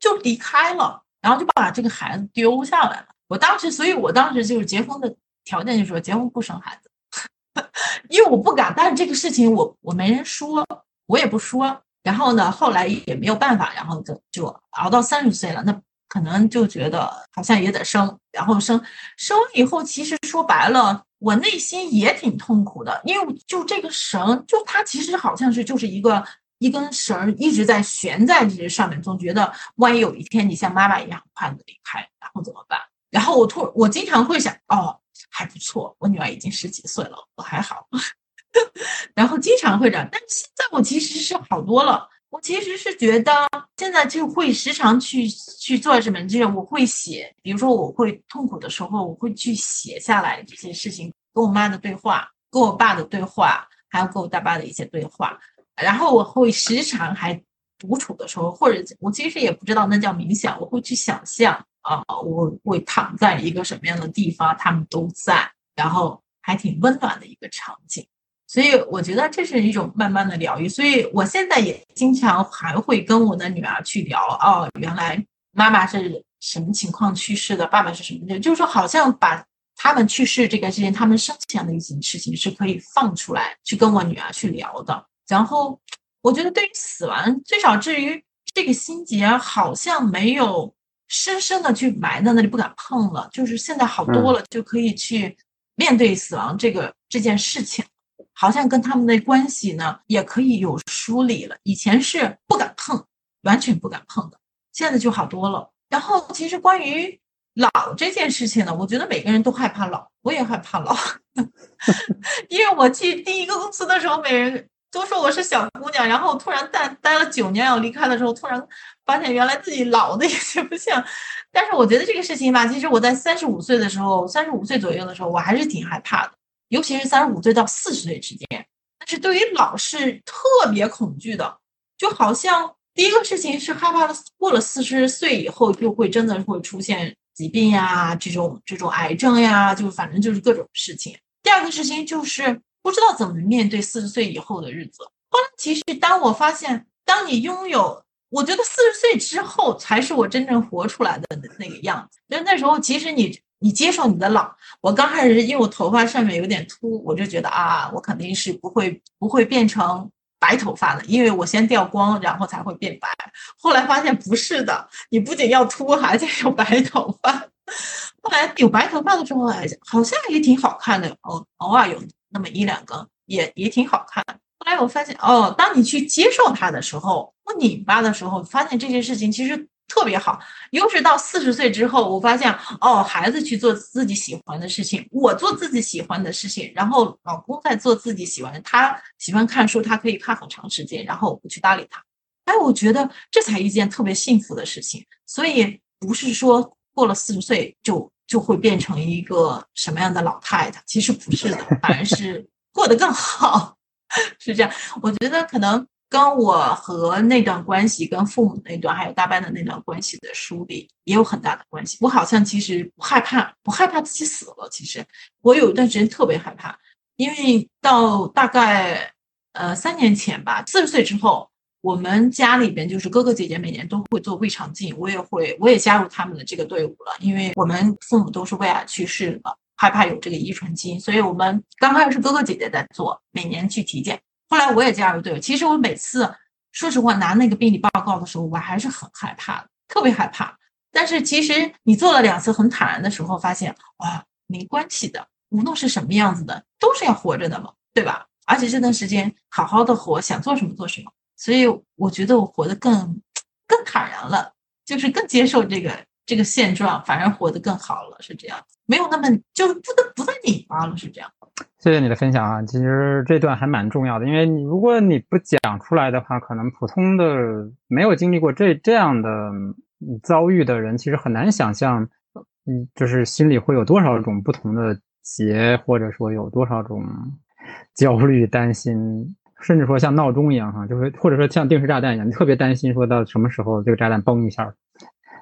就离开了，然后就把这个孩子丢下来了。我当时，所以我当时就是结婚的条件就是说，结婚不生孩子。*laughs* 因为我不敢，但是这个事情我我没人说，我也不说。然后呢，后来也没有办法，然后就就熬到三十岁了，那可能就觉得好像也得生。然后生生完以后，其实说白了，我内心也挺痛苦的，因为就这个绳，就它其实好像是就是一个一根绳一直在悬在这上面，总觉得万一有一天你像妈妈一样快的离开，然后怎么办？然后我突我经常会想，哦。还不错，我女儿已经十几岁了，我还好。*laughs* 然后经常会这样，但是现在我其实是好多了。我其实是觉得现在就会时常去去做什么，就是我会写，比如说我会痛苦的时候，我会去写下来这些事情。跟我妈的对话，跟我爸的对话，还有跟我大爸的一些对话。然后我会时常还独处的时候，或者我其实也不知道那叫冥想，我会去想象啊，我会躺在一个什么样的地方，他们都在，然后还挺温暖的一个场景。所以我觉得这是一种慢慢的疗愈。所以我现在也经常还会跟我的女儿去聊哦，原来妈妈是什么情况去世的，爸爸是什么就是说好像把他们去世这个事情，他们生前的一些事情是可以放出来去跟我女儿去聊的。然后，我觉得对于死亡，最少至于这个心结，好像没有深深的去埋在那里不敢碰了。就是现在好多了，就可以去面对死亡这个这件事情，好像跟他们的关系呢也可以有梳理了。以前是不敢碰，完全不敢碰的，现在就好多了。然后，其实关于老这件事情呢，我觉得每个人都害怕老，我也害怕老，*laughs* 因为我去第一个公司的时候，每人。都说我是小姑娘，然后突然待待了九年要离开的时候，突然发现原来自己老的有些不像。但是我觉得这个事情吧，其实我在三十五岁的时候，三十五岁左右的时候，我还是挺害怕的，尤其是三十五岁到四十岁之间。但是对于老是特别恐惧的，就好像第一个事情是害怕了，过了四十岁以后就会真的会出现疾病呀，这种这种癌症呀，就反正就是各种事情。第二个事情就是。不知道怎么面对四十岁以后的日子。后来，其实当我发现，当你拥有，我觉得四十岁之后才是我真正活出来的那个样子。就那时候，其实你你接受你的老。我刚开始因为我头发上面有点秃，我就觉得啊，我肯定是不会不会变成白头发的，因为我先掉光，然后才会变白。后来发现不是的，你不仅要秃，还得有白头发。后来有白头发的时候，好像也挺好看的，偶偶尔有。那么一两个也也挺好看。后来我发现，哦，当你去接受它的时候，不拧巴的时候，发现这件事情其实特别好。又是到四十岁之后，我发现，哦，孩子去做自己喜欢的事情，我做自己喜欢的事情，然后老公在做自己喜欢的，他喜欢看书，他可以看很长时间，然后我不去搭理他。哎，我觉得这才一件特别幸福的事情。所以不是说过了四十岁就。就会变成一个什么样的老太太？其实不是的，反而是过得更好，*laughs* 是这样。我觉得可能跟我和那段关系、跟父母那段，还有大班的那段关系的梳理也有很大的关系。我好像其实不害怕，不害怕自己死了。其实我有一段时间特别害怕，因为到大概呃三年前吧，四十岁之后。我们家里边就是哥哥姐姐每年都会做胃肠镜，我也会，我也加入他们的这个队伍了。因为我们父母都是胃癌去世的，害怕有这个遗传基因，所以我们刚开始是哥哥姐姐在做，每年去体检。后来我也加入队伍。其实我每次说实话拿那个病理报告的时候，我还是很害怕的，特别害怕。但是其实你做了两次很坦然的时候，发现哇，没关系的，无论是什么样子的，都是要活着的嘛，对吧？而且这段时间好好的活，想做什么做什么。所以我觉得我活得更更坦然了，就是更接受这个这个现状，反而活得更好了，是这样，没有那么就不得不再拧巴了，是这样。谢谢你的分享啊，其实这段还蛮重要的，因为如果你不讲出来的话，可能普通的没有经历过这这样的遭遇的人，其实很难想象，嗯，就是心里会有多少种不同的结，或者说有多少种焦虑、担心。甚至说像闹钟一样哈，就是或者说像定时炸弹一样，你特别担心说到什么时候这个炸弹嘣一下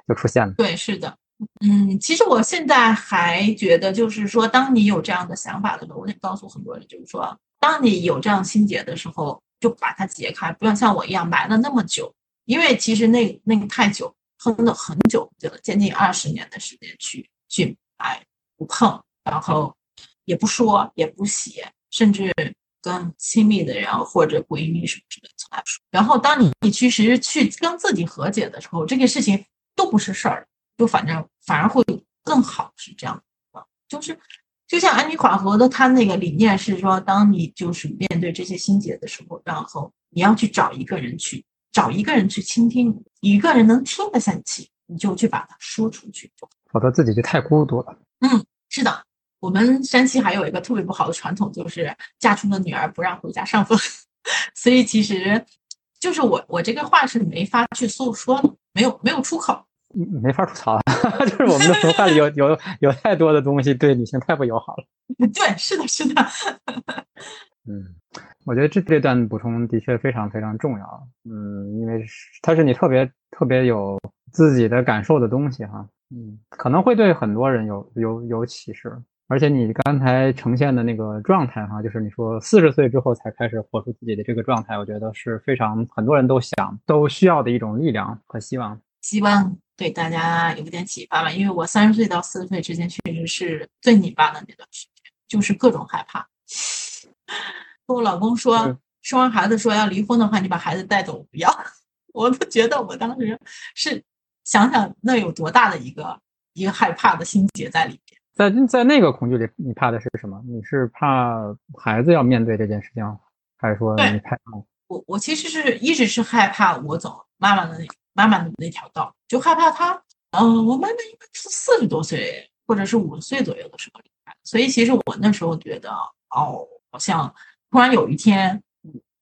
就出现了。对，是的，嗯，其实我现在还觉得，就是说，当你有这样的想法的时候，我得告诉很多人，就是说，当你有这样心结的时候，就把它解开，不要像我一样埋了那么久，因为其实那那个太久，哼了很久，就将近二十年的时间去去埋不碰，然后也不说也不写，甚至。跟亲密的人或者闺蜜什么之类的来说，然后当你你其实去跟自己和解的时候，这个事情都不是事儿，就反正反而会更好，是这样的。就是就像安妮缓和的，他那个理念是说，当你就是面对这些心结的时候，然后你要去找一个人去找一个人去倾听，一个人能听得下去，你就去把它说出去，否则自己就太孤独了。嗯，是的。我们山西还有一个特别不好的传统，就是嫁出的女儿不让回家上坟，*laughs* 所以其实就是我我这个话是没法去诉说的，没有没有出口。没法吐槽，*laughs* 就是我们的文化里有 *laughs* 有有太多的东西对女性太不友好了。对，是的，是的。嗯，我觉得这这段补充的确非常非常重要。嗯，因为它是你特别特别有自己的感受的东西哈。嗯，可能会对很多人有有有启示。而且你刚才呈现的那个状态哈，就是你说四十岁之后才开始活出自己的这个状态，我觉得是非常很多人都想都需要的一种力量和希望。希望对大家有点启发吧，因为我三十岁到四十岁之间确实是最拧巴的那段时间，就是各种害怕。跟我老公说，生完孩子说要离婚的话，你把孩子带走不要。*laughs* 我都觉得我当时是想想那有多大的一个一个害怕的心结在里面。在在那个恐惧里，你怕的是什么？你是怕孩子要面对这件事情，还是说你怕？我我其实是一直是害怕我走妈妈的那妈妈的那条道，就害怕她。嗯，我妈妈应该是四十多岁或者是五十岁左右的时候离开，所以其实我那时候觉得，哦，好像突然有一天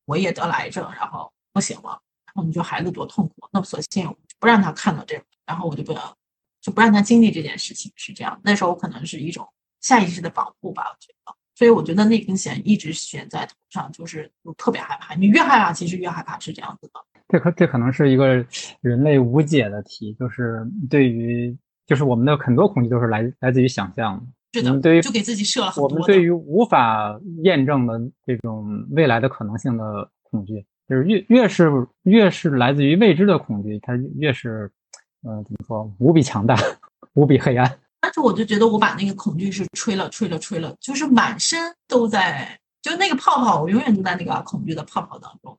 我也得了癌症，然后不行了，然后你说孩子多痛苦，那索性不让他看到这个，然后我就不要。就不让他经历这件事情，是这样。那时候可能是一种下意识的保护吧，我觉得。所以我觉得那根弦一直悬在头上，就是特别害怕。你越害怕，其实越害怕，是这样子的。这可这可能是一个人类无解的题，就是对于，就是我们的很多恐惧都是来来自于想象。是的，对于就给自己设了很多。我们对于无法验证的这种未来的可能性的恐惧，就是越越是越是来自于未知的恐惧，它越是。嗯，怎么说？无比强大，无比黑暗。但是我就觉得我把那个恐惧是吹了，吹了，吹了，就是满身都在，就那个泡泡，我永远都在那个恐惧的泡泡当中。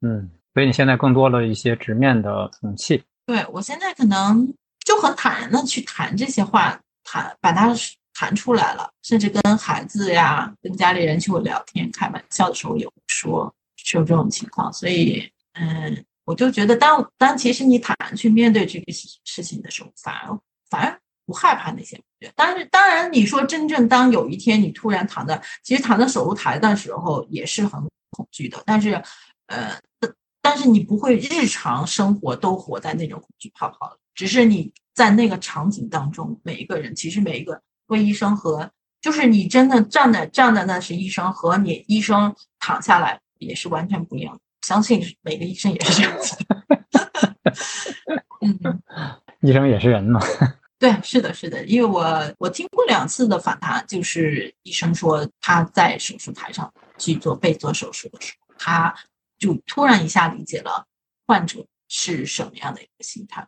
嗯，所以你现在更多了一些直面的勇气。对我现在可能就很坦然的去谈这些话，谈把它谈出来了，甚至跟孩子呀、跟家里人去聊天、开玩笑的时候也会说，是有这种情况。所以，嗯。我就觉得，当当其实你坦然去面对这个事情的时候，反而反而不害怕那些。但是当然，你说真正当有一天你突然躺在，其实躺在手术台的时候也是很恐惧的。但是，呃，但是你不会日常生活都活在那种恐惧泡泡只是你在那个场景当中，每一个人其实每一个为医生和就是你真的站在站在那是医生和你医生躺下来也是完全不一样的。相信每个医生也是这样子。嗯，医生也是人嘛。*laughs* 对，是的，是的。因为我我听过两次的访谈，就是医生说他在手术台上去做被做手术的时候，他就突然一下理解了患者是什么样的一个心态，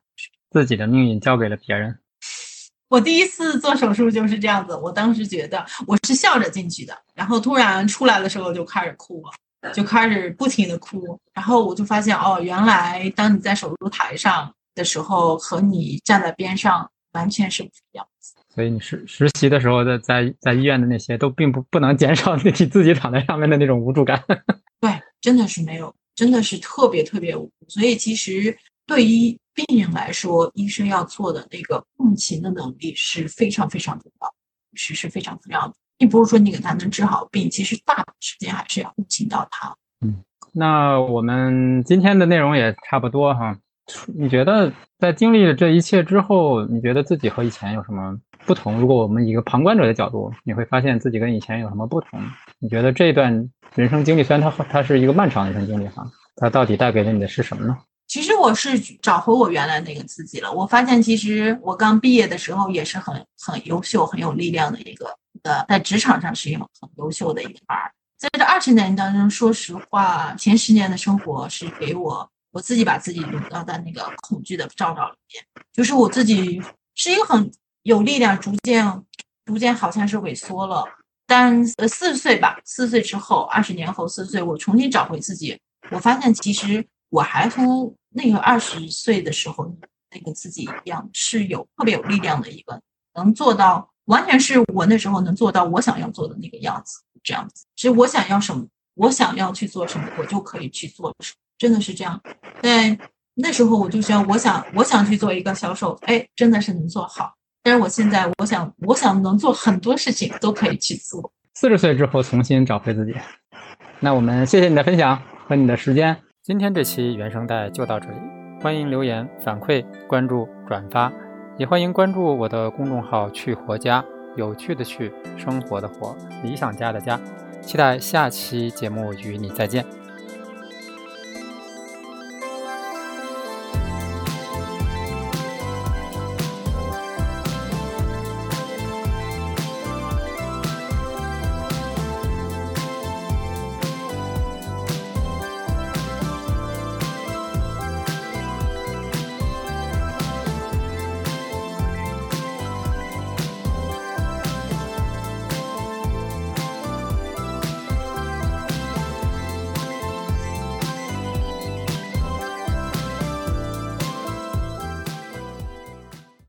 自己的命运交给了别人。*laughs* 我第一次做手术就是这样子，我当时觉得我是笑着进去的，然后突然出来的时候就开始哭了。就开始不停的哭，然后我就发现哦，原来当你在手术台上的时候，和你站在边上完全是不一样。所以你实实习的时候的在在医院的那些都并不不能减少你自己躺在上面的那种无助感。*laughs* 对，真的是没有，真的是特别特别无助。所以其实对于病人来说，医生要做的那个共情的能力是非常非常重要，是是非常重要的。并不是说你给他能治好病，其实大部分时间还是要共情到他。嗯，那我们今天的内容也差不多哈。你觉得在经历了这一切之后，你觉得自己和以前有什么不同？如果我们以一个旁观者的角度，你会发现自己跟以前有什么不同？你觉得这段人生经历，虽然它它是一个漫长的人生经历哈，它到底带给了你的是什么呢？其实我是找回我原来那个自己了。我发现，其实我刚毕业的时候也是很很优秀、很有力量的一个。在职场上是一个很优秀的一个儿，在这二十年当中，说实话，前十年的生活是给我我自己把自己笼罩在那个恐惧的罩罩里面，就是我自己是一个很有力量，逐渐逐渐好像是萎缩了。但呃四十岁吧，四十岁之后，二十年后四十岁，我重新找回自己，我发现其实我还和那个二十岁的时候那个自己一样，是有特别有力量的一个，能做到。完全是我那时候能做到我想要做的那个样子，这样子。其实我想要什么，我想要去做什么，我就可以去做什么，真的是这样。在那时候，我就想，我想，我想去做一个销售，哎，真的是能做好。但是我现在，我想，我想能做很多事情都可以去做。四十岁之后重新找回自己。那我们谢谢你的分享和你的时间。今天这期原声带就到这里。欢迎留言反馈、关注、转发，也欢迎关注我的公众号“去活家”，有趣的去，生活的活，理想家的家。期待下期节目与你再见。